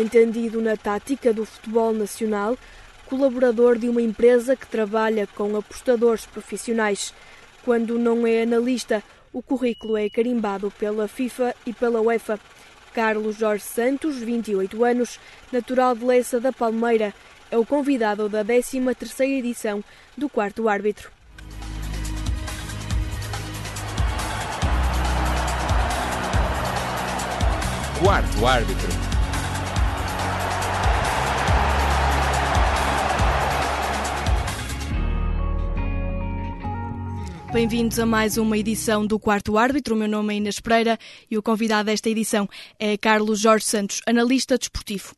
entendido na tática do futebol nacional, colaborador de uma empresa que trabalha com apostadores profissionais. Quando não é analista, o currículo é carimbado pela FIFA e pela UEFA. Carlos Jorge Santos, 28 anos, natural de Leça da Palmeira, é o convidado da 13ª edição do Quarto Árbitro. Quarto Árbitro. Bem-vindos a mais uma edição do Quarto Árbitro. O meu nome é Inês Pereira e o convidado desta edição é Carlos Jorge Santos, analista desportivo.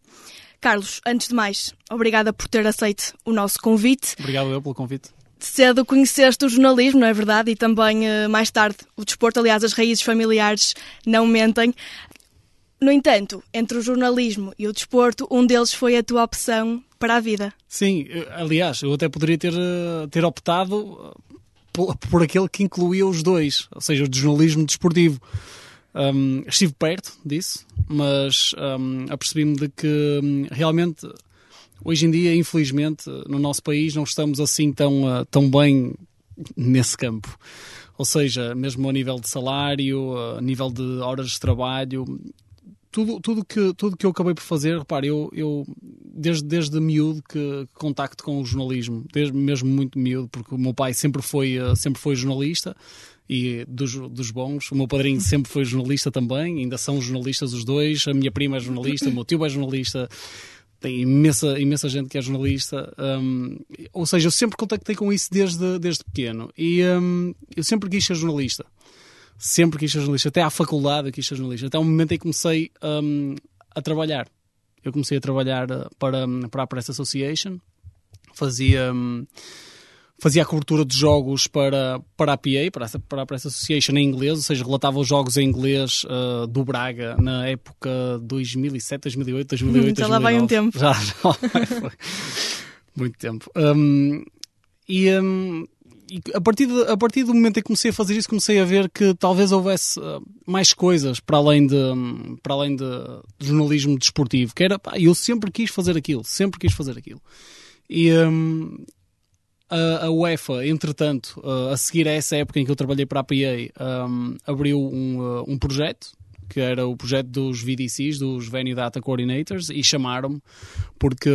Carlos, antes de mais, obrigada por ter aceito o nosso convite. Obrigado eu pelo convite. Cedo conheceste o jornalismo, não é verdade? E também, eh, mais tarde, o desporto. Aliás, as raízes familiares não mentem. No entanto, entre o jornalismo e o desporto, um deles foi a tua opção para a vida. Sim, aliás, eu até poderia ter, eh, ter optado por, aquele que incluía os dois, ou seja, o jornalismo desportivo. Um, estive perto disso, mas um, apercebi-me de que realmente hoje em dia, infelizmente, no nosso país não estamos assim tão, uh, tão bem nesse campo. Ou seja, mesmo a nível de salário, a nível de horas de trabalho, tudo, tudo, que, tudo que eu acabei por fazer, repare, eu, eu desde, desde miúdo que contacto com o jornalismo, desde mesmo muito miúdo, porque o meu pai sempre foi, uh, sempre foi jornalista, e dos, dos bons. O meu padrinho sempre foi jornalista também, ainda são jornalistas os dois. A minha prima é jornalista, o meu tio é jornalista. Tem imensa, imensa gente que é jornalista. Um, ou seja, eu sempre contactei com isso desde, desde pequeno. E um, eu sempre quis ser jornalista. Sempre quis ser jornalista. Até à faculdade eu quis ser jornalista. Até o momento em que comecei um, a trabalhar. Eu comecei a trabalhar uh, para, para a Press Association. Fazia hum, fazia a cobertura de jogos para, para a PA, para, essa, para a Press Association em inglês, ou seja, relatava os jogos em inglês uh, do Braga na época 2007, 2008, 2008, Já lá vai um tempo. Já, já. Muito tempo. Um, e, um, e a, partir de, a partir do momento em que comecei a fazer isso, comecei a ver que talvez houvesse uh, mais coisas para além de, um, para além de, jornalismo desportivo, que era, pá, eu sempre quis fazer aquilo, sempre quis fazer aquilo. E, um, a, a UEFA, entretanto, uh, a seguir a essa época em que eu trabalhei para a PA, um, abriu um, uh, um projeto que era o projeto dos VDCs, dos Venue Data Coordinators, e chamaram-me porque,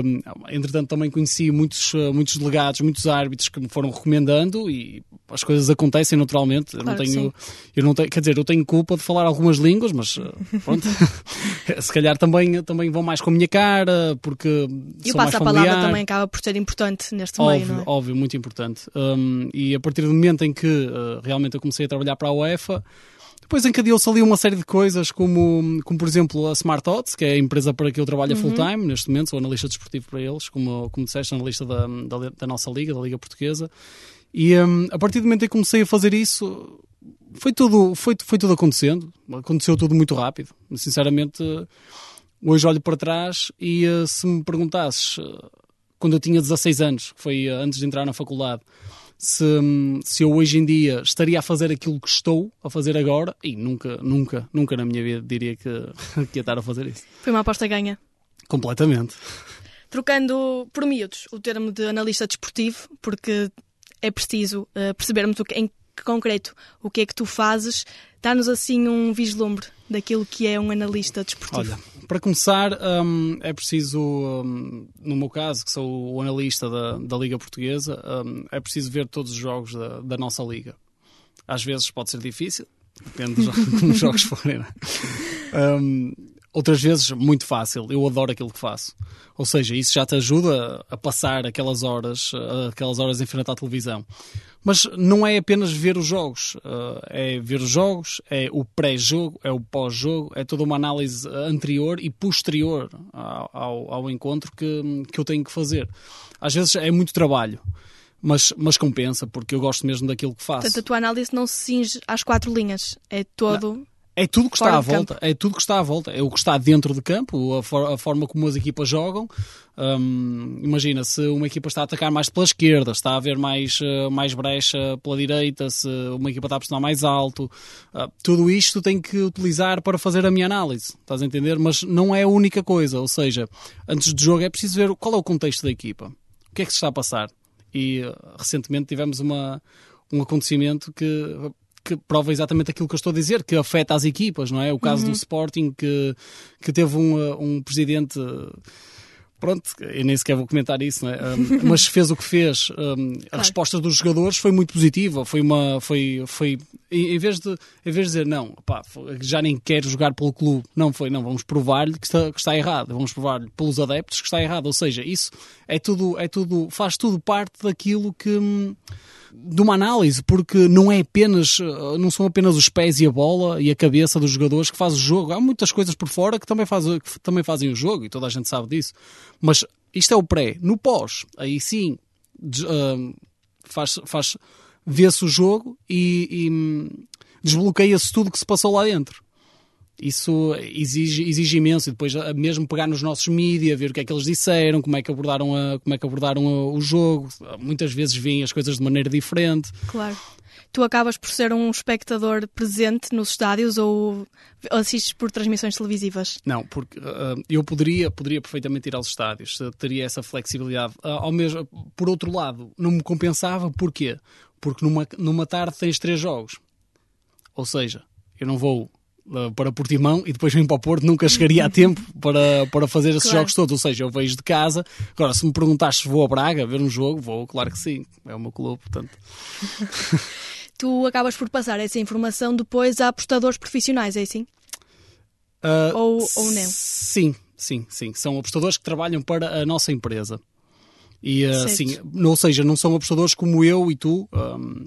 entretanto, também conheci muitos, uh, muitos delegados, muitos árbitros que me foram recomendando e as coisas acontecem naturalmente. Claro eu não tenho, eu não tenho, quer dizer, eu tenho culpa de falar algumas línguas, mas uh, pronto, se calhar também, também vão mais com a minha cara, porque e sou o passo a palavra também acaba por ser importante neste óbvio, meio, não é? Óbvio, muito importante. Um, e a partir do momento em que uh, realmente eu comecei a trabalhar para a UEFA, depois encadeou-se ali uma série de coisas, como, como por exemplo a Smart Odds, que é a empresa para que eu trabalho Uhum. full-time, neste momento, sou analista desportivo para eles, como, como disseste, analista da, da, da nossa liga, da Liga Portuguesa. E um, a partir do momento em que comecei a fazer isso, foi tudo, foi, foi tudo acontecendo, aconteceu tudo muito rápido. Sinceramente, hoje olho para trás e uh, se me perguntasses, uh, quando eu tinha 16 anos, que foi uh, antes de entrar na faculdade, se, se eu hoje em dia estaria a fazer aquilo que estou a fazer agora, e nunca, nunca, nunca na minha vida diria que, que ia estar a fazer isso. Foi uma aposta ganha. Completamente. Trocando por miúdos o termo de analista desportivo, porque é preciso uh, percebermos o que, em concreto o que é que tu fazes, dá-nos assim um vislumbre daquilo que é um analista desportivo. Olha, para começar, um, é preciso, um, no meu caso, que sou o analista da, da Liga Portuguesa, um, é preciso ver todos os jogos da, da, nossa Liga. Às vezes pode ser difícil, depende de como os jogos forem. Um, outras vezes, muito fácil. Eu adoro aquilo que faço. Ou seja, isso já te ajuda a passar aquelas horas, aquelas horas em frente à televisão. Mas não é apenas ver os jogos. É ver os jogos, é o pré-jogo, é o pós-jogo, é toda uma análise anterior e posterior ao, ao, ao encontro que, que eu tenho que fazer. Às vezes é muito trabalho. Mas, mas compensa, porque eu gosto mesmo daquilo que faço. Portanto, a tua análise não se cinge às quatro linhas. É todo. Não É tudo que está à volta, é tudo que está à volta, é o que está dentro de campo, a, for- a forma como as equipas jogam. Hum, imagina, se uma equipa está a atacar mais pela esquerda, está a haver mais, eh, mais brecha pela direita, se uma equipa está a pressionar mais alto, ah, tudo isto tem que utilizar para fazer a minha análise, estás a entender? Mas não é a única coisa, ou seja, antes do jogo é preciso ver qual é o contexto da equipa, o que é que se está a passar. E eh, recentemente tivemos uma, um acontecimento que que prova exatamente aquilo que eu estou a dizer, que afeta as equipas, não é? O caso do Sporting, que, que teve um, uh, um presidente. Pronto, eu nem sequer vou comentar isso, é? Um, mas fez o que fez. Um, a resposta dos jogadores foi muito positiva. Foi uma. Foi, foi, em em vez, de, em vez de dizer não, pá, já nem quero jogar pelo clube, não foi, não, vamos provar-lhe que está, que está errado, vamos provar-lhe pelos adeptos que está errado. Ou seja, isso é tudo, é tudo, faz tudo parte daquilo que. De uma análise, porque não é apenas, eh, não são apenas os pés e a bola e a cabeça dos jogadores que fazem o jogo. Há muitas coisas por fora que também, faz, que também fazem o jogo e toda a gente sabe disso. Mas isto é o pré. No pós, aí sim, ah, faz, faz, vê-se o jogo e, e, hum, desbloqueia-se tudo que se passou lá dentro. Isso exige, exige imenso. E depois, ah, mesmo pegar nos nossos mídia, ver o que é que eles disseram, como é que abordaram, a, como é que abordaram a- o jogo. Muitas vezes veem as coisas de maneira diferente. Claro. Tu acabas por ser um espectador presente nos estádios ou assistes por transmissões televisivas? Não, porque ah, eu poderia, poderia perfeitamente ir aos estádios, teria essa flexibilidade. Ah, ao mesmo, por outro lado, não me compensava, porquê? Porque numa, numa tarde tens três jogos. Ou seja, eu não vou para Portimão e depois venho para o Porto, nunca chegaria a tempo para, para fazer esses Claro. jogos todos. Ou seja, eu vejo de casa. Agora, se me perguntares se vou a Braga ver um jogo, vou, claro que sim. É o meu clube, portanto. Tu acabas por passar essa informação depois a apostadores profissionais, é assim? Ah, Ou- ou não? Sim, sim, sim. São apostadores que trabalham para a nossa empresa. E ah, Certo. sim, ou seja, não são apostadores como eu e tu. ahm,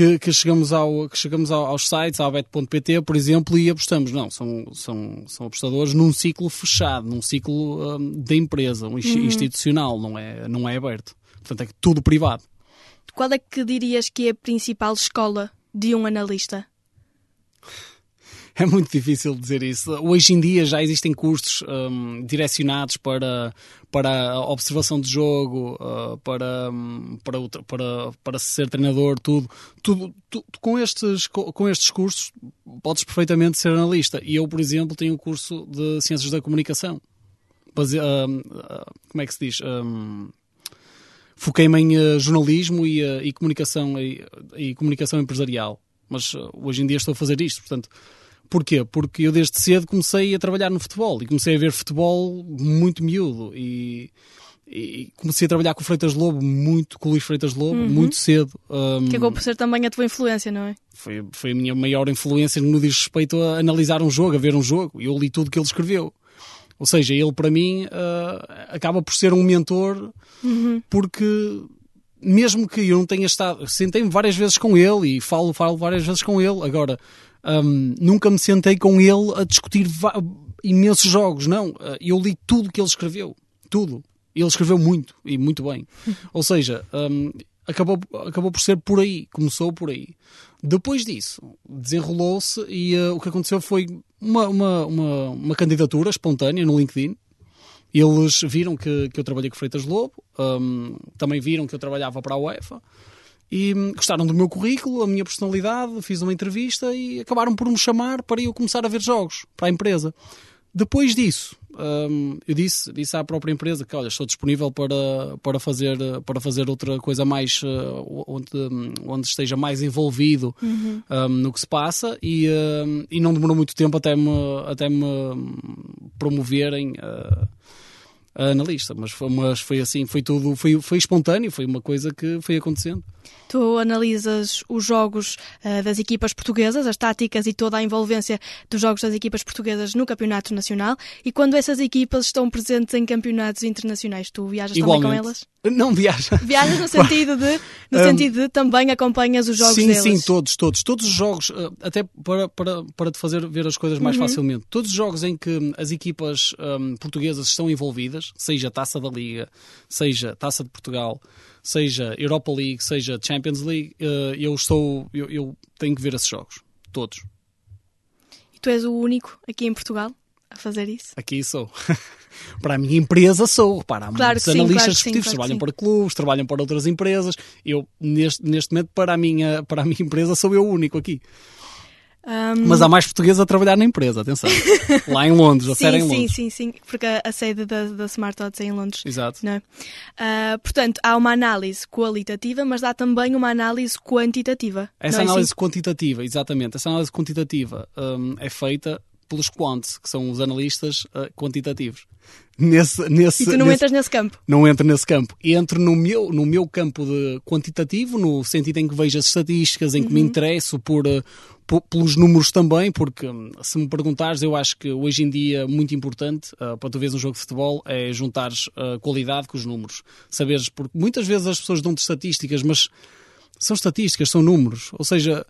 que, que chegamos, ao, que chegamos ao- aos sites, ao bet.pt, por exemplo, e apostamos. Não, são, são, são apostadores num ciclo fechado, num ciclo ahm, da empresa, um ins- institucional, não é, não é aberto. Portanto, é tudo privado. Qual é que dirias que é a principal escola de um analista? É muito difícil dizer isso. Hoje em dia já existem cursos hum, direcionados para, para a observação de jogo, uh, para, hum, para, outra- para, para ser treinador, tudo. tudo, tu- com, estes, co- com estes cursos podes perfeitamente ser analista. E eu, por exemplo, tenho um curso de Ciências da Comunicação. Base- hum, uh, como é que se diz? Hum, Foquei-me em uh, jornalismo e, uh, e comunicação, e, e comunicação empresarial. Mas uh, hoje em dia estou a fazer isto, portanto, Porquê? Porque eu desde cedo comecei a trabalhar no futebol e comecei a ver futebol muito miúdo e, e comecei a trabalhar com o Freitas Lobo muito, com o Luís Freitas Lobo, muito cedo. Um, Que acabou por ser também a tua influência, não é? foi, foi a minha maior influência no diz respeito a analisar um jogo, a ver um jogo. Eu li tudo que ele escreveu. Ou seja, ele para mim ah, acaba por ser um mentor porque mesmo que eu não tenha estado, sentei-me várias vezes com ele e falo, falo várias vezes com ele. Agora, hum, nunca me sentei com ele a discutir imensos jogos, não. Ah, Eu li tudo que ele escreveu, tudo. Ele escreveu muito e muito bem. Ou seja, hum, acabou, acabou por ser por aí, começou por aí. Depois disso, desenrolou-se e ah, o que aconteceu foi uma, uma, uma, uma candidatura espontânea no LinkedIn. Eles viram que, que eu trabalhei com Freitas Lobo, hum, também viram que eu trabalhava para a UEFA e gostaram do meu currículo, a minha personalidade, fiz uma entrevista e acabaram por me chamar para eu começar a ver jogos para a empresa. Depois disso, hum, eu disse, disse à própria empresa que olha, estou disponível para, para, fazer, para fazer outra coisa mais uh, onde, onde esteja mais envolvido hum, no que se passa e, hum, e não demorou muito tempo até me, até me promoverem uh, a analista, mas foi, mas foi assim, foi tudo, foi, foi espontâneo, foi uma coisa que foi acontecendo. Tu analisas os jogos ah, das equipas portuguesas, as táticas e toda a envolvência dos jogos das equipas portuguesas no campeonato nacional e quando essas equipas estão presentes em campeonatos internacionais, tu viajas também com Igualmente. elas? Não viaja. Viajas no sentido de, no sentido de também acompanhas os jogos sim, deles? sim, todos, todos. Todos os jogos, eh, até para, para, para te fazer ver as coisas mais facilmente, todos os jogos em que as equipas hum, portuguesas estão envolvidas, seja Taça da Liga, seja Taça de Portugal, seja Europa League, seja Champions League, eh, eu estou, eu, eu tenho que ver esses jogos. Todos. tu és o único aqui em Portugal a fazer isso? Aqui sou. para a minha empresa sou. Repara, há Claro muitos sim, analistas claro sim, desportivos, claro trabalham para clubes, trabalham para outras empresas. Eu, neste, neste momento, para a, minha, para a minha empresa, sou eu o único aqui. Ahm, Mas há mais portugueses a trabalhar na empresa, atenção. Lá em Londres, a série em sim, sim, Londres. sim, sim, porque a, sede da, da Smart Odds é em Londres. Exato. Não é? Ah, portanto, há uma análise qualitativa, mas há também uma análise quantitativa. Essa é análise assim? quantitativa, exatamente, essa análise quantitativa hum, é feita pelos quants, que são os analistas uh, quantitativos. Nesse, nesse, E tu não nesse- entras nesse campo. não entro nesse campo. Entro no meu, no meu campo de quantitativo, no sentido em que vejo as estatísticas, em que Uhum. me interesso por, eh, po- pelos números também, porque hum, se me perguntares, eu acho que hoje em dia muito importante eh, para tu veres um jogo de futebol é juntares a qualidade com os números. Saberes, porque muitas vezes as pessoas dão-te estatísticas, mas são estatísticas, são números. Ou seja,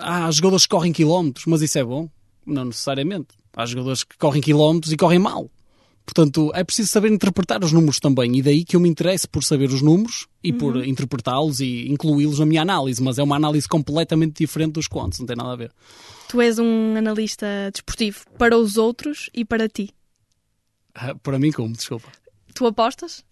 há jogadores que correm quilómetros, mas isso é bom? Não necessariamente. Há jogadores que correm quilómetros e correm mal. Portanto, é preciso saber interpretar os números também, e daí que eu me interesso por saber os números e por interpretá-los e incluí-los na minha análise, mas é uma análise completamente diferente dos quantos, não tem nada a ver. Tu és um analista desportivo para os outros e para ti. Ah, Para mim, como? Desculpa. Tu apostas?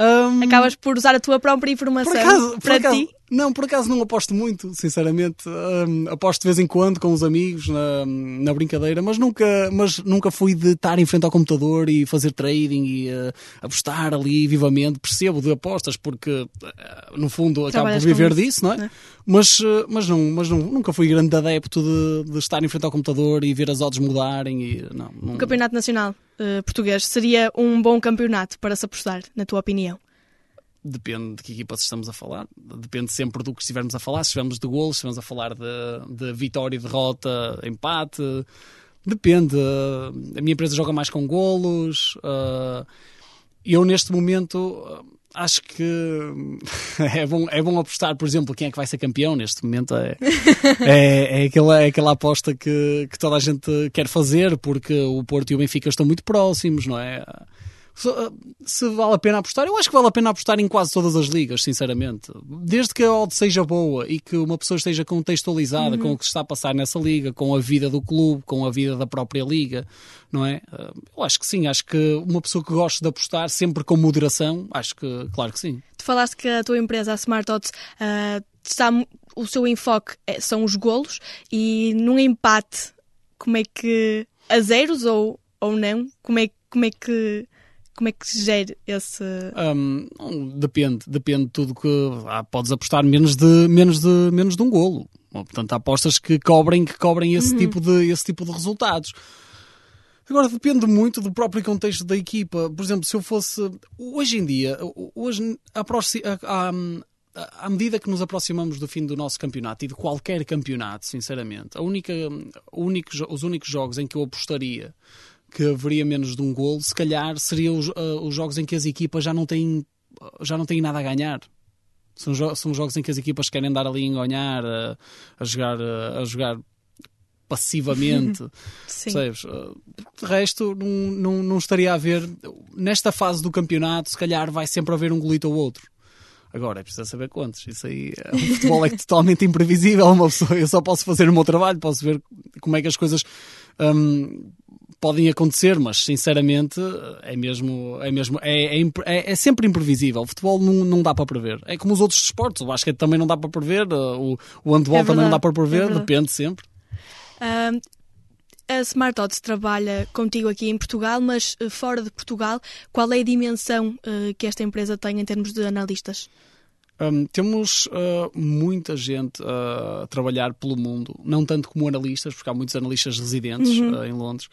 Hum, Acabas por usar a tua própria informação por acaso, por para acaso- ti? Não, por acaso não aposto muito, sinceramente. Hum, aposto de vez em quando com os amigos na, na brincadeira, mas nunca, mas nunca fui de estar em frente ao computador e fazer trading e eh, apostar ali vivamente. Percebo de apostas porque, eh, no fundo, acabo por viver isso, disso, não é? não é? Mas, eh, mas, não, mas não, nunca fui grande adepto de, de estar em frente ao computador e ver as odds mudarem. E, não, não, O Campeonato Nacional Português seria um bom campeonato para se apostar, na tua opinião? Depende de que equipa estamos a falar. Depende sempre do que estivermos a falar. Se estivermos de golos, se estivermos a falar de, de vitória e derrota, empate. Depende. A minha empresa joga mais com golos. Uh, Eu, neste momento, acho que é bom, é bom apostar, por exemplo, quem é que vai ser campeão. Neste momento é, é, é, aquela, é aquela aposta que, que toda a gente quer fazer, porque o Porto e o Benfica estão muito próximos, não é? Se, se vale a pena apostar, eu acho que vale a pena apostar em quase todas as ligas, sinceramente. Desde que a odd seja boa e que uma pessoa esteja contextualizada com o que se está a passar nessa liga, com a vida do clube, com a vida da própria liga, não é? Uh, Eu acho que sim, acho que uma pessoa que gosta de apostar sempre com moderação, acho que, claro que sim. Tu falaste que a tua empresa, a Smart Odds, ah, está, o seu enfoque é- são os golos e num empate, como é que a zeros ou, ou não, como é, como é que como é que se gera esse não, depende, depende de tudo que ah, podes apostar menos de, menos de, menos de um golo. Portanto, há apostas que cobrem, que cobrem esse, tipo de, esse tipo de resultados. Agora depende muito do próprio contexto da equipa. Por exemplo, se eu fosse. Hoje em dia, hoje, aproxi- à, medida que nos aproximamos do fim do nosso campeonato e de qualquer campeonato, sinceramente, a única, único os únicos jogos em que eu apostaria que haveria menos de um golo, se calhar seriam os, ah, os jogos em que as equipas já não têm, já não têm nada a ganhar. São, jo- são jogos em que as equipas querem dar ali em ganhar, a, a jogar, a, a jogar passivamente. Percebes? Uh, De resto, não, não, não estaria a ver. Nesta fase do campeonato, se calhar vai sempre haver um golito ou outro. Agora, é preciso saber quantos. Isso aí, uh, o futebol é totalmente imprevisível. Uma pessoa, eu só posso fazer o meu trabalho, posso ver como é que as coisas hum, podem acontecer, mas sinceramente é mesmo, é mesmo, é, é, é- é sempre imprevisível. O futebol não, não dá para prever. É como os outros desportos. O basquete também não dá para prever, uh, o, o handball É também não dá para é prever, verdade. depende sempre. Ah, a Smart Odds trabalha contigo aqui em Portugal, mas eh, fora de Portugal, qual é a dimensão eh, que esta empresa tem em termos de analistas? Hum, temos uh, muita gente uh, a trabalhar pelo mundo, não tanto como analistas, porque há muitos analistas residentes uh, em Londres,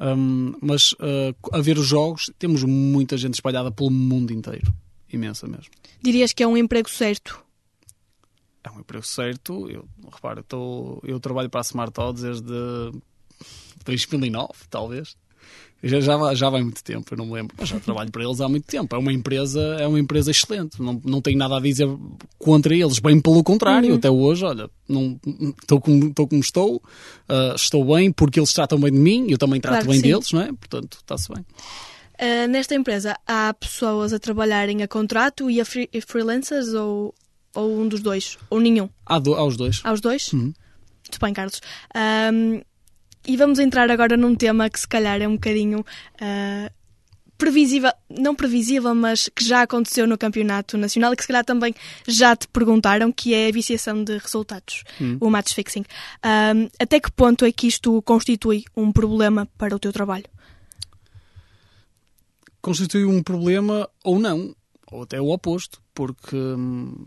Hum, mas uh, a ver os jogos, temos muita gente espalhada pelo mundo inteiro, imensa mesmo. Dirias que é um emprego certo? É um emprego certo. Eu, repara, eu, tô- eu trabalho para a Smart Odds desde 2009, talvez. Já, já, vai- já vai muito tempo, eu não me lembro. Mas já trabalho para eles há muito tempo. É uma empresa, é uma empresa excelente. Não, não tenho nada a dizer contra eles, bem pelo contrário. Até hoje, olha, não- estou como, estou como estou, ah, estou bem porque eles tratam bem de mim, eu também trato Claro bem sim. deles, não é? Portanto, está-se bem. Ah, nesta empresa há pessoas a trabalharem a contrato e a free- e freelancers ou, ou um dos dois? Ou nenhum? Há, do- há os dois. Há os dois? Uhum. Muito bem, Carlos. E vamos entrar agora num tema que se calhar é um bocadinho uh, previsível, não previsível, mas que já aconteceu no Campeonato Nacional e que se calhar também já te perguntaram, que é a viciação de resultados, hum. o match fixing. Um, até que ponto é que isto constitui um problema para o teu trabalho? Constitui um problema ou não, ou até o oposto, porque hum,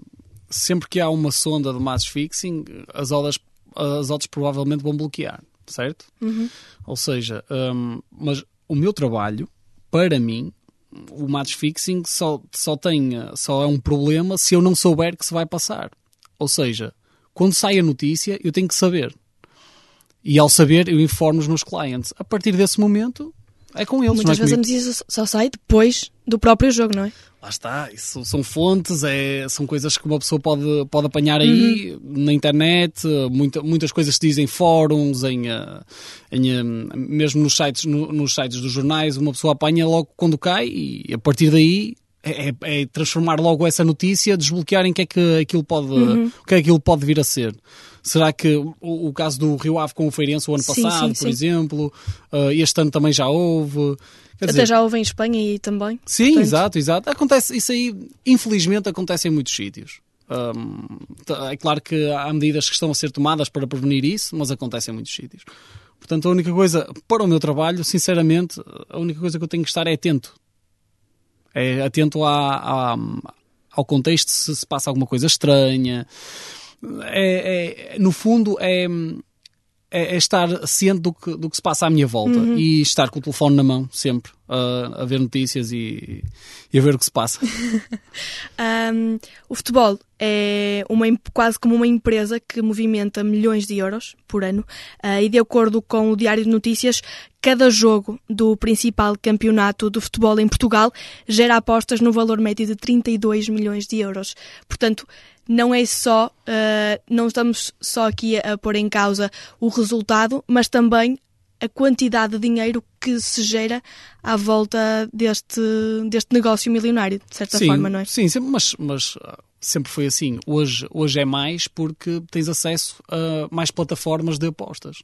sempre que há uma sonda de match fixing, as odds, as odds provavelmente vão bloquear, certo? Uhum. Ou seja, hum, mas o meu trabalho para mim, o match fixing só, só, tem, só é um problema se eu não souber que se vai passar. Ou seja, quando sai a notícia, eu tenho que saber. E ao saber, eu informo os meus clientes. A partir desse momento, é com eles. Muitas é vezes a notícia só sai depois do próprio jogo, não é? Lá está, isso são fontes, é, são coisas que uma pessoa pode, pode apanhar aí uhum. na internet, muita, muitas coisas se dizem em fóruns, em, eh, em, eh, mesmo nos sites, no, nos sites dos jornais, uma pessoa apanha logo quando cai e a partir daí é, é, é transformar logo essa notícia, desbloquear em que é que aquilo pode, uhum. o que é que aquilo pode vir a ser. Será que o, o caso do Rio Ave com o Feirense o ano sim, passado, sim, por sim. exemplo, uh, este ano também já houve? Quer Até dizer, já houve em Espanha e também. Sim, portanto... exato, exato. Acontece, isso aí, infelizmente, acontece em muitos sítios. É claro que há medidas que estão a ser tomadas para prevenir isso, mas acontece em muitos sítios. Portanto, a única coisa, para o meu trabalho, sinceramente, a única coisa que eu tenho que estar é atento. É atento à, à, ao contexto, se se passa alguma coisa estranha. É, é, no fundo, é é, é, estar ciente do que, do que se passa à minha volta uhum. e estar com o telefone na mão, sempre, a, a ver notícias e, e, a ver o que se passa. um, o futebol é uma, quase como uma empresa que movimenta milhões de euros por ano uh, e, de acordo com o Diário de Notícias, cada jogo do principal campeonato de futebol em Portugal gera apostas no valor médio de 32 milhões de euros. Portanto, não é só, uh, não estamos só aqui a, a pôr em causa o resultado, mas também a quantidade de dinheiro que se gera à volta deste, deste negócio milionário, de certa sim, forma, não é? Sim, sempre, mas, mas ah, sempre foi assim. Hoje, hoje é mais porque tens acesso a mais plataformas de apostas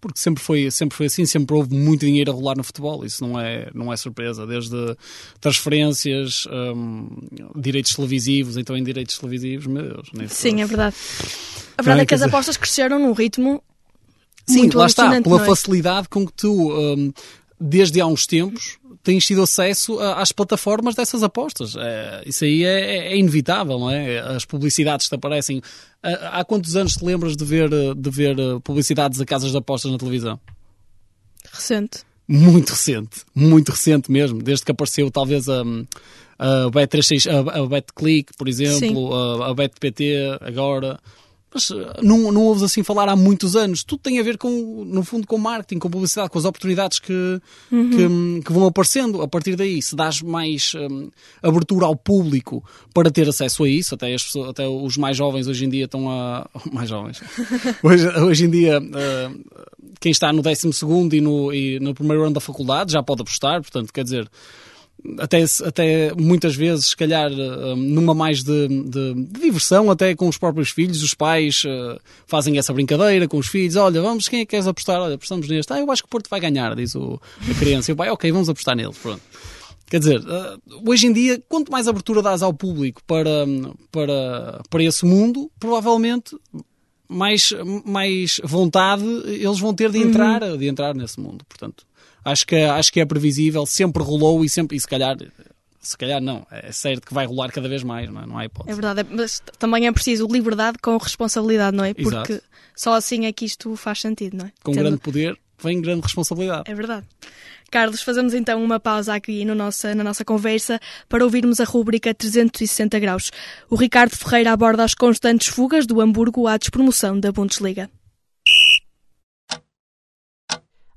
porque sempre foi, sempre foi assim, sempre houve muito dinheiro a rolar no futebol, isso não é, não é surpresa, desde transferências, um, direitos televisivos, então em direitos televisivos, meu Deus. Sim, é verdade. A verdade é, é que as apostas cresceram num ritmo Sim, muito lá está, pela é? facilidade com que tu, um, desde há uns tempos, tens tido acesso às plataformas dessas apostas. É, isso aí é, é, inevitável, não é? As publicidades que aparecem. Há quantos anos te lembras de ver, de ver publicidades a casas de apostas na televisão? Recente. Muito recente, muito recente mesmo, desde que apareceu talvez a, a Bet36, a, a BetClick, por exemplo, a, a BetPT agora mas eh, não, não ouves assim falar há muitos anos. Tudo tem a ver com, no fundo, com marketing, com publicidade, com as oportunidades que, uhum. que, que, vão aparecendo. A partir daí, se dás mais um, abertura ao público para ter acesso a isso, até, as até os mais jovens hoje em dia estão a. Mais jovens. hoje, hoje em dia, uh, quem está no 12 e no, e no primeiro ano da faculdade já pode apostar, portanto, quer dizer até, até muitas vezes, se calhar, eh, numa mais de, de, de, diversão, até com os próprios filhos, os pais uh, fazem essa brincadeira com os filhos. Olha, vamos, quem é que queres apostar? Olha, apostamos neste. Ah, eu acho que o Porto vai ganhar, diz o, a criança. E o pai, ok, vamos apostar nele. Pronto. Quer dizer, uh, hoje em dia, quanto mais abertura dás ao público para, para, para esse mundo, provavelmente mais, mais vontade eles vão ter de uhum. entrar, uhum. de entrar nesse mundo. Portanto, acho que, acho que é previsível, sempre rolou e sempre, e se calhar se calhar não, é certo que vai rolar cada vez mais, não, é? não há hipótese. É verdade, mas também é preciso liberdade com responsabilidade, não é? Porque Exato. só assim é que isto faz sentido, não é? Com Tendo... grande poder vem grande responsabilidade. É verdade. Carlos, fazemos então uma pausa aqui no nossa, na nossa conversa para ouvirmos a rúbrica 360 graus. O Ricardo Ferreira aborda as constantes fugas do Hamburgo à despromoção da Bundesliga.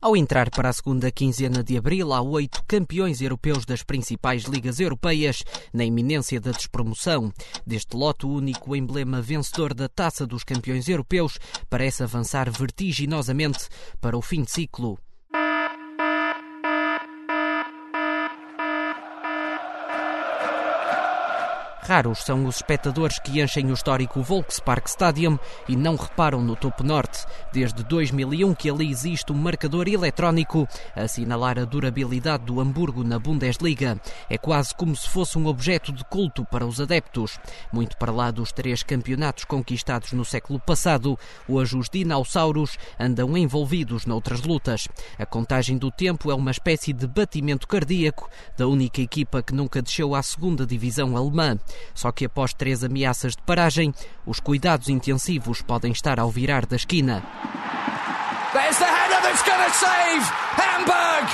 Ao entrar para a segunda quinzena de abril, há oito campeões europeus das principais ligas europeias na iminência da despromoção. Deste lote, o único emblema vencedor da taça dos campeões europeus parece avançar vertiginosamente para o fim de ciclo. Raros são os espectadores que enchem o histórico Volkspark Stadium e não reparam no topo norte. Desde 2001 que ali existe um marcador eletrónico a assinalar a durabilidade do Hamburgo na Bundesliga. É quase como se fosse um objeto de culto para os adeptos. Muito para lá dos três campeonatos conquistados no século passado, hoje os dinossauros andam envolvidos noutras lutas. A contagem do tempo é uma espécie de batimento cardíaco da única equipa que nunca desceu à segunda divisão alemã. Só que após três ameaças de paragem, os cuidados intensivos podem estar ao virar da esquina. There's the header that's going to save Hamburg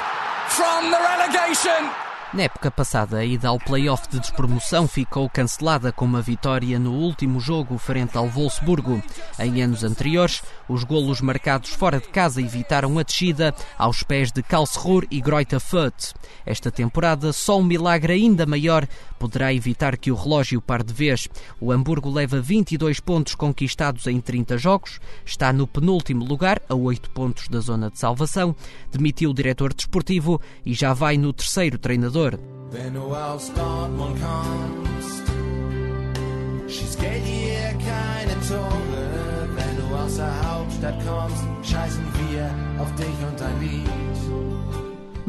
from the relegation. Na época passada, a ida ao play-off de despromoção ficou cancelada com uma vitória no último jogo frente ao Wolfsburgo. Em anos anteriores, os golos marcados fora de casa evitaram a descida aos pés de Karlsruhe e Greuther Fürth. Esta temporada, só um milagre ainda maior poderá evitar que o relógio pare de vez. O Hamburgo leva 22 pontos conquistados em 30 jogos, está no penúltimo lugar, a 8 pontos da zona de salvação, demitiu o diretor desportivo e já vai no terceiro treinador Salvador. Wenn du aufs Dortmund kommst, schießt Geld hier keine Tore. Wenn du aus der Hauptstadt kommst, scheißen wir auf dich und dein Lied.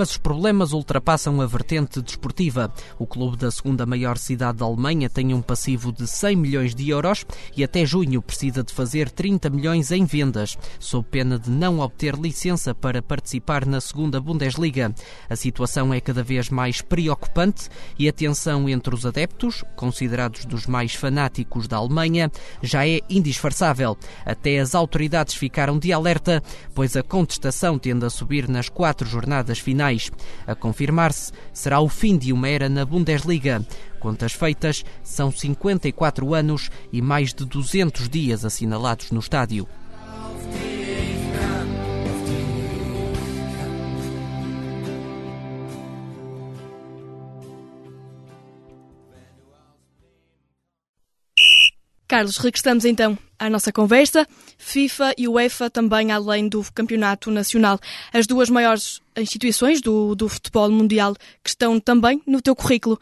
Mas os problemas ultrapassam a vertente desportiva. O clube da segunda maior cidade da Alemanha tem um passivo de 100 milhões de euros e até junho precisa de fazer 30 milhões em vendas, sob pena de não obter licença para participar na segunda Bundesliga. A situação é cada vez mais preocupante e a tensão entre os adeptos, considerados dos mais fanáticos da Alemanha, já é indisfarçável. Até as autoridades ficaram de alerta, pois a contestação tende a subir nas quatro jornadas finais A confirmar-se será o fim de uma era na Bundesliga. Contas feitas, são 54 anos e mais de 200 dias assinalados no estádio. Carlos, regressamos então à nossa conversa. FIFA e UEFA também, além do Campeonato Nacional, as duas maiores instituições do, do futebol mundial que estão também no teu currículo.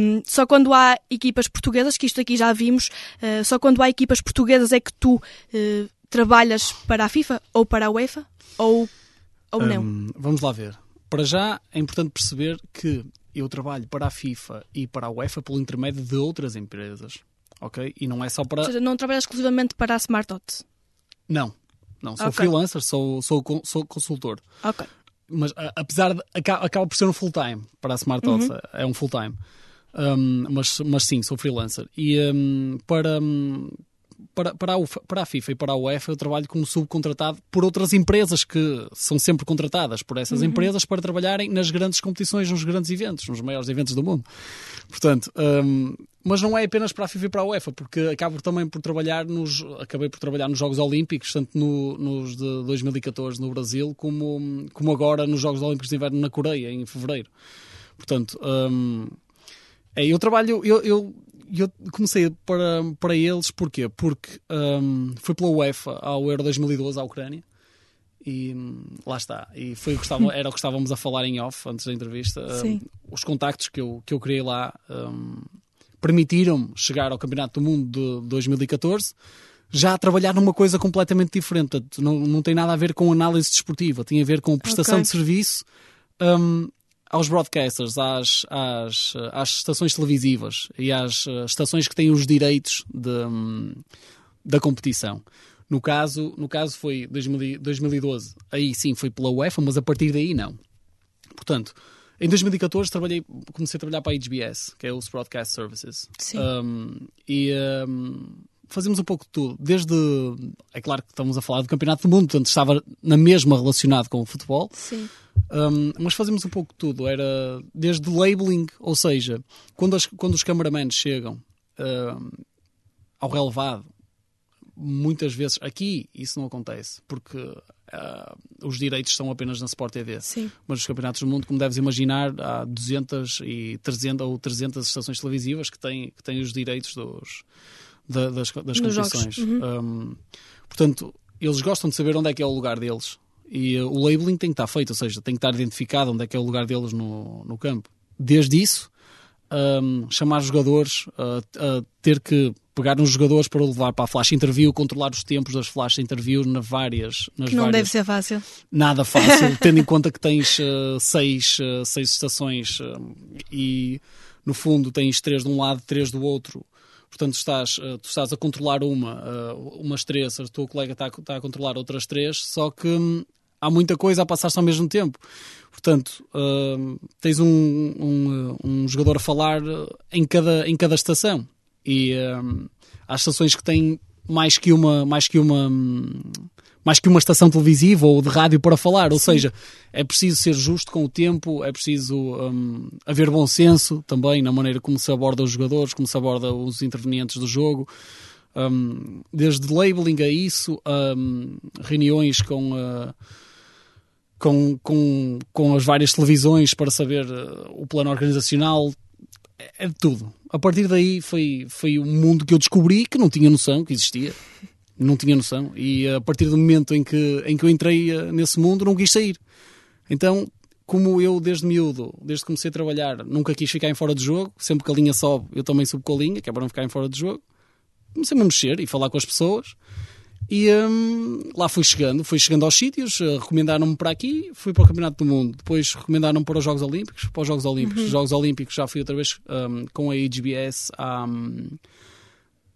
Um, só quando há equipas portuguesas, que isto aqui já vimos, uh, só quando há equipas portuguesas é que tu uh, trabalhas para a FIFA ou para a UEFA? Ou, ou não? Um, vamos lá ver. Para já é importante perceber que eu trabalho para a FIFA e para a UEFA pelo intermédio de outras empresas ok? E não é só para. Ou seja, não trabalhas exclusivamente para a Smart Dot? Não, não. Sou okay. freelancer, sou, sou, sou consultor. Ok. Mas a, apesar de. Acaba, acaba, por ser um full-time para a Smart Dot, uhum. é um full-time. Um, mas, mas sim, sou freelancer. E um, para, um, para, para, a UFA, para a FIFA e para a UEFA eu trabalho como subcontratado por outras empresas que são sempre contratadas por essas uhum. empresas para trabalharem nas grandes competições, nos grandes eventos, nos maiores eventos do mundo. Portanto, um, mas não é apenas para a FIFA e para a UEFA, porque acabo também por trabalhar nos, acabei por trabalhar nos Jogos Olímpicos, tanto no, nos de 2014 no Brasil, como, como agora nos Jogos Olímpicos de Inverno na Coreia, em fevereiro. Portanto, um, é, eu trabalho, eu, eu eu comecei para, para eles porquê? Porque um, foi pela UEFA ao Euro 2012 à Ucrânia e lá está. E foi o que estava, era o que estávamos a falar em off antes da entrevista. Um, os contactos que eu, que eu criei lá um, permitiram-me chegar ao Campeonato do Mundo de 2014 já a trabalhar numa coisa completamente diferente. Não, não tem nada a ver com análise desportiva, tem a ver com prestação okay. de serviço um, aos broadcasters, às, às, às estações televisivas e às eh, estações que têm os direitos de, hum, da competição. No caso, no caso foi 2012, aí sim foi pela UEFA, mas a partir daí não. Portanto, em 2014 trabalhei, comecei a trabalhar para a HBS, que é o Broadcast Services. Sim. Um, e um, fazemos um pouco de tudo. Desde, é claro que estamos a falar do Campeonato do Mundo, portanto estava na mesma relacionado com o futebol. Sim. Um, mas fazemos um pouco de tudo. Era desde labeling, ou seja, quando, as, quando os cameramans chegam um, ao relevado, muitas vezes aqui isso não acontece, porque uh, os direitos são apenas na Sport TV. Sim. Mas os campeonatos do mundo, como deves imaginar, há 200 e 300 ou 300 estações televisivas que têm, que têm os direitos dos, da, das, das competições. Uhum. Um, portanto, eles gostam de saber onde é que é o lugar deles e uh, o labeling tem que estar feito, ou seja, tem que estar identificado onde é que é o lugar deles no, no campo. Desde isso um, chamar jogadores, uh, uh, ter que pegar uns jogadores para levar para a flash interview, controlar os tempos das flash interviews nas várias. Nas que não várias... deve ser fácil. Nada fácil, tendo em conta que tens uh, seis, uh, seis estações e no fundo tens três de um lado, três do outro. Portanto, estás, tu estás a controlar uma, umas três, a tua colega está, está a controlar outras três, só que hum, há muita coisa a passar-se ao mesmo tempo. Portanto, uh, tens um, um, um, jogador a falar em cada, em cada estação. E uh, há estações que têm mais que uma, mais que uma, mais que uma estação televisiva ou de rádio para falar. Ou Sim. seja, é preciso ser justo com o tempo, é preciso um, haver bom senso também na maneira como se aborda os jogadores, como se aborda os intervenientes do jogo. Um, desde labeling a isso, um, reuniões com. Uh, com, com, com as várias televisões para saber uh, o plano organizacional, é, é de tudo. A partir daí foi, foi um mundo que eu descobri que não tinha noção que existia. Não tinha noção. E a partir do momento em que, em que eu entrei uh, nesse mundo, não quis sair. Então, como eu desde miúdo, desde que comecei a trabalhar, nunca quis ficar em fora de jogo, sempre que a linha sobe, eu também subo com a linha, que é para não ficar em fora de jogo, comecei-me a mexer e falar com as pessoas. E um, lá fui chegando, fui chegando aos sítios, uh, recomendaram-me para aqui, fui para o Campeonato do Mundo, depois recomendaram-me para os Jogos Olímpicos, para os Jogos Olímpicos. Uhum. Jogos Olímpicos já fui outra vez um, com a HBS um,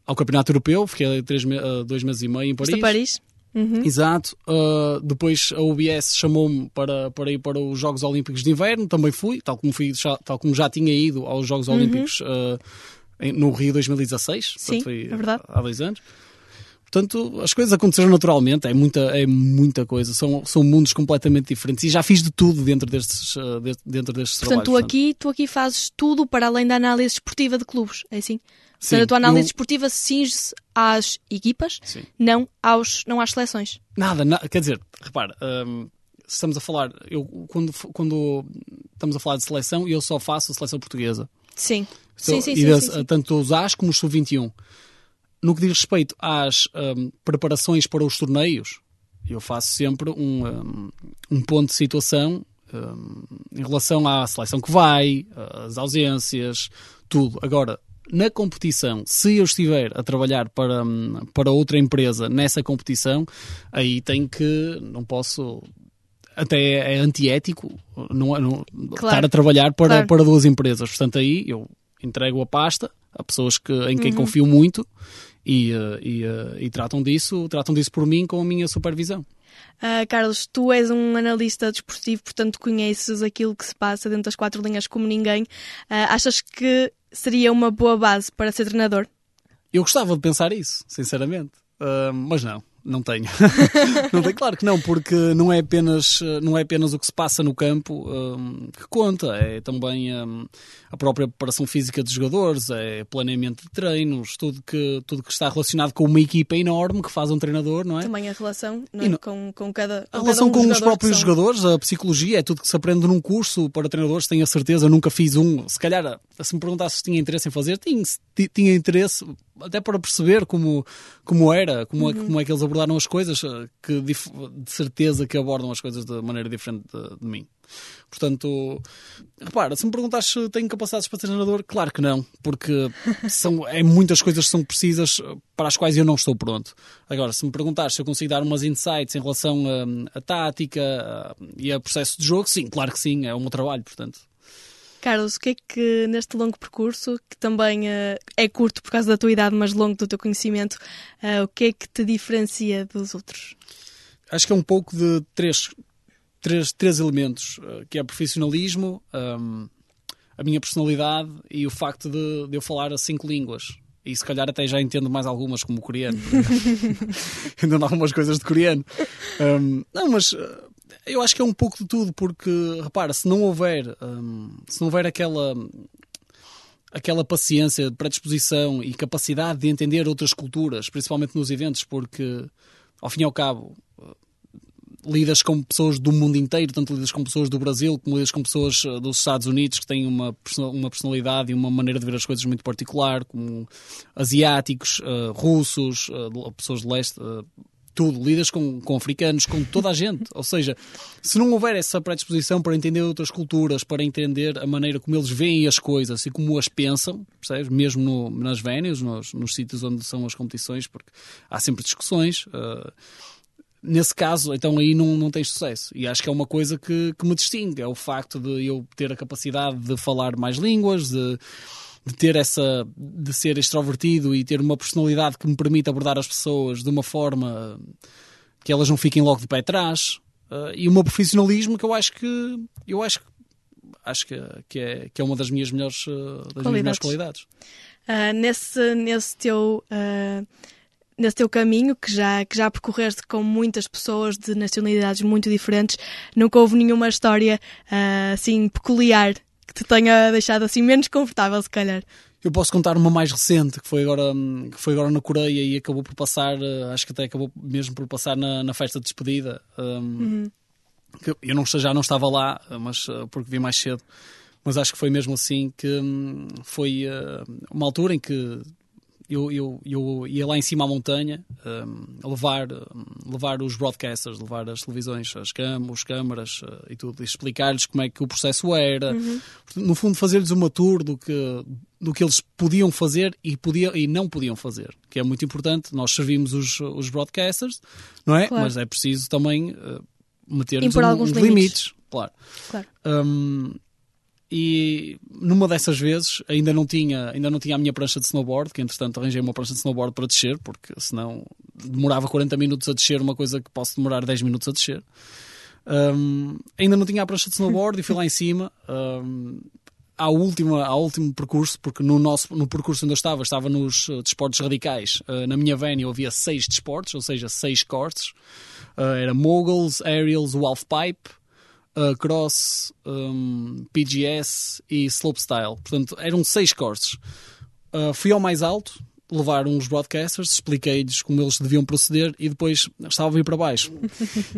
ao Campeonato Europeu, fiquei três, uh, dois meses e meio em Paris. Paris? Uhum. Exato. Uh, depois a UBS chamou-me para, para ir para os Jogos Olímpicos de Inverno, também fui, tal como, fui, já, tal como já tinha ido aos Jogos uhum. Olímpicos uh, no Rio 2016. Sim, foi é verdade. há dois anos. Portanto, as coisas aconteceram naturalmente, é muita, é muita coisa, são, são mundos completamente diferentes e já fiz de tudo dentro destes, uh, dentro destes portanto, trabalhos. Tu aqui, tu aqui fazes tudo para além da análise esportiva de clubes, é assim? Sim, portanto, a tua análise eu... esportiva cinge-se às equipas, Sim. não, aos, não às seleções. Nada, na, quer dizer, repara, um, estamos a falar, eu, quando, quando estamos a falar de seleção, eu só faço a seleção portuguesa. Sim. Então, sim, sim, sim, sim, sim, Tanto os AS como os sub-21 no que diz respeito às um, preparações para os torneios, eu faço sempre um, um, um ponto de situação um, em relação à seleção que vai, às ausências, tudo. Agora, na competição, se eu estiver a trabalhar para, hum, para outra empresa nessa competição, aí tem que. Não posso. Até é antiético não, não claro. estar a trabalhar para, claro. para duas empresas. Portanto, aí eu entrego a pasta a pessoas que, em quem uhum. confio muito e, uh, e, uh, e, tratam disso, tratam disso por mim com a minha supervisão. Uh, Carlos, tu és um analista desportivo, portanto conheces aquilo que se passa dentro das quatro linhas como ninguém. achas que seria uma boa base para ser treinador? Eu gostava de pensar isso, sinceramente, mas não não tenho. não tenho, claro que não, porque não é apenas, não é apenas o que se passa no campo um, que conta, é também um, a própria preparação física dos jogadores, é planeamento de treinos, tudo que, tudo que está relacionado com uma equipa enorme que faz um treinador, não é? Também a relação é? não, com, com cada. Com a relação cada um com os próprios são... jogadores, a psicologia, é tudo que se aprende num curso para treinadores, tenho a certeza, nunca fiz um. Se calhar, se me perguntasse se tinha interesse em fazer, tinha, tinha interesse até para perceber como, como era, como, é, uhum. como é que eles abordaram as coisas, eh, que de certeza que abordam as coisas de maneira diferente de, de mim. Portanto, repara, se me perguntas se tenho capacidades para ser treinador, claro que não, porque são, é muitas coisas que são precisas eh, para as quais eu não estou pronto. Agora, se me perguntas se eu consigo dar umas insights em relação a, a tática a, e a processo de jogo, sim, claro que sim, é o meu trabalho, portanto. Carlos, o que é que neste longo percurso, que também uh, é curto por causa da tua idade, mas longo do teu conhecimento, uh, o que é que te diferencia dos outros? Acho que é um pouco de três, três, três elementos, uh, que é profissionalismo, um, a minha personalidade e o facto de, de eu falar cinco línguas. E se calhar até já entendo mais algumas, como o coreano. entendo algumas coisas de coreano. Um, não, mas eu acho que é um pouco de tudo, porque, repara, se não houver, hum, se não houver aquela, aquela paciência, predisposição e capacidade de entender outras culturas, principalmente nos eventos, porque, ao fim e ao cabo, lidas com pessoas do mundo inteiro, tanto lidas com pessoas do Brasil como lidas com pessoas eh, dos Estados Unidos que têm uma, uma personalidade e uma maneira de ver as coisas muito particular, como asiáticos, uh, russos, uh, pessoas de leste, uh, tudo, lidas com, com africanos, com toda a gente. Ou seja, se não houver essa predisposição para entender outras culturas, para entender a maneira como eles veem as coisas e como as pensam, percebes? Mesmo no, nas venues, nos, nos sítios onde são as competições, porque há sempre discussões. Uh, nesse caso, então aí não, não tens sucesso. E acho que é uma coisa que, que me distingue, é o facto de eu ter a capacidade de falar mais línguas, de de ter essa de ser extrovertido e ter uma personalidade que me permite abordar as pessoas de uma forma que elas não fiquem logo de pé atrás uh, e o meu profissionalismo que eu acho que eu acho acho que, que é que é uma das minhas melhores uh, das qualidades. minhas melhores qualidades uh, nesse nesse teu nesse teu caminho que já, que já percorreste com muitas pessoas de nacionalidades muito diferentes, nunca houve nenhuma história uh, assim peculiar que te tenha deixado assim menos confortável, se calhar? Eu posso contar uma mais recente, que foi agora, que foi agora na Coreia e acabou por passar, eh, acho que até acabou mesmo por passar na, na festa de despedida. Um, uhum. Eu não, já não estava lá, mas eh, porque vi mais cedo. Mas acho que foi mesmo assim que hum, foi uh, uma altura em que eu, eu, eu ia lá em cima à montanha um, levar, levar os broadcasters, levar as televisões, as cam os câmaras uh, e tudo, e explicar-lhes como é que o processo era. Uhum. No fundo, fazer-lhes uma tour do que, do que eles podiam fazer e, podia, e não podiam fazer, que é muito importante. Nós servimos os, os broadcasters, não é? Claro. Mas é preciso também uh, meter-nos um, alguns limites. limites. Claro. claro. Um, e numa dessas vezes ainda não tinha ainda não tinha a minha prancha de snowboard que entretanto arranjei uma prancha de snowboard para descer porque senão demorava 40 minutos a descer uma coisa que posso demorar 10 minutos a descer um, ainda não tinha a prancha de snowboard e fui lá em cima um, ao último, ao último percurso, porque no, nosso, no percurso onde eu estava, estava nos uh, desportos radicais. Uh, na minha venue havia seis desportos, ou seja, seis cortes. Uh, era moguls, aerials, halfpipe, uh, cross, um, PGS e slopestyle. Portanto, eram seis courses. Uh, fui ao mais alto, levar uns broadcasters, expliquei-lhes como eles deviam proceder e depois estava a vir para baixo.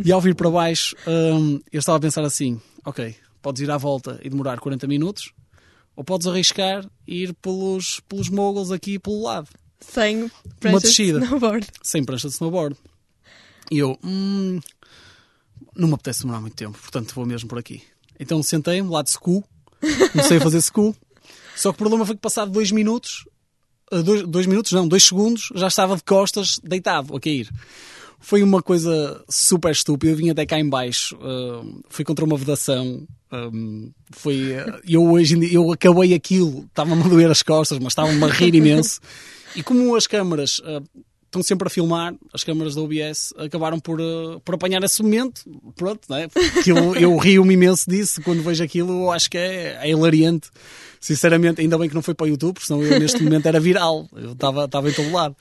e ao vir para baixo, um, eu estava a pensar assim: ok, podes ir à volta e demorar 40 minutos, ou podes arriscar e ir pelos, pelos moguls aqui pelo lado. Sem prancha de snowboard. Sem prancha de snowboard. E eu, hum, não me apetece demorar muito tempo, portanto vou mesmo por aqui. Então sentei-me lá de school, comecei a fazer school, só que o problema foi que passado dois minutos, eh, dois, dois minutos não, dois segundos, já estava de costas, deitado, a cair. Foi uma coisa super estúpida, eu vim até cá em baixo, uh, fui contra uma vedação, um, foi, uh, eu hoje eu acabei aquilo, estava-me a doer as costas, mas estava-me a rir imenso. E como as câmaras uh, estão sempre a filmar, as câmaras da OBS acabaram por, uh, por apanhar esse momento. Pronto, né? eu, eu rio-me imenso disso quando vejo aquilo, acho que é, é hilariante. Sinceramente, ainda bem que não foi para o YouTube, senão eu neste momento era viral, eu estava, estava em todo lado.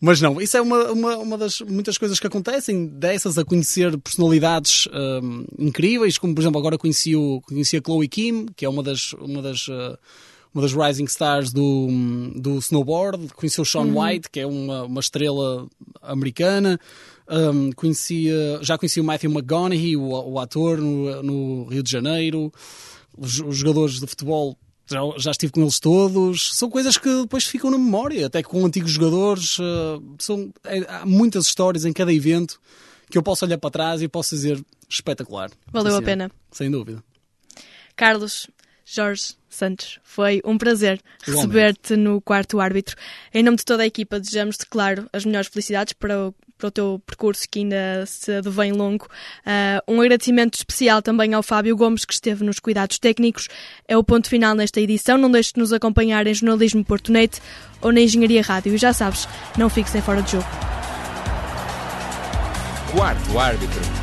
Mas não, isso é uma, uma, uma das muitas coisas que acontecem, dessas a conhecer personalidades um, incríveis, como por exemplo agora conheci, o, conheci a Chloe Kim, que é uma das, uma das uh, uma das rising stars do, do snowboard, conheci o Sean uhum. White, que é uma, uma estrela americana, um, conhecia, já conheci o Matthew McConaughey, o, o ator no, no, Rio de Janeiro, os, os jogadores de futebol já, já, estive com eles todos. São coisas que depois ficam na memória, até com antigos jogadores. Uh, são, é, há muitas histórias em cada evento que eu posso olhar para trás e posso dizer espetacular. Valeu assim, a pena. Sem dúvida. Carlos, Jorge Santos, foi um prazer receber-te no quarto árbitro. Em nome de toda a equipa, desejamos-te, claro, as melhores felicidades para o, para o teu percurso que ainda se advém longo. Uh, um agradecimento especial também ao Fábio Gomes, que esteve nos cuidados técnicos. É o ponto final nesta edição. Não deixes de nos acompanhar em Jornalismo Portonete ou na Engenharia Rádio. E já sabes, não fiques em fora de jogo. Quarto árbitro.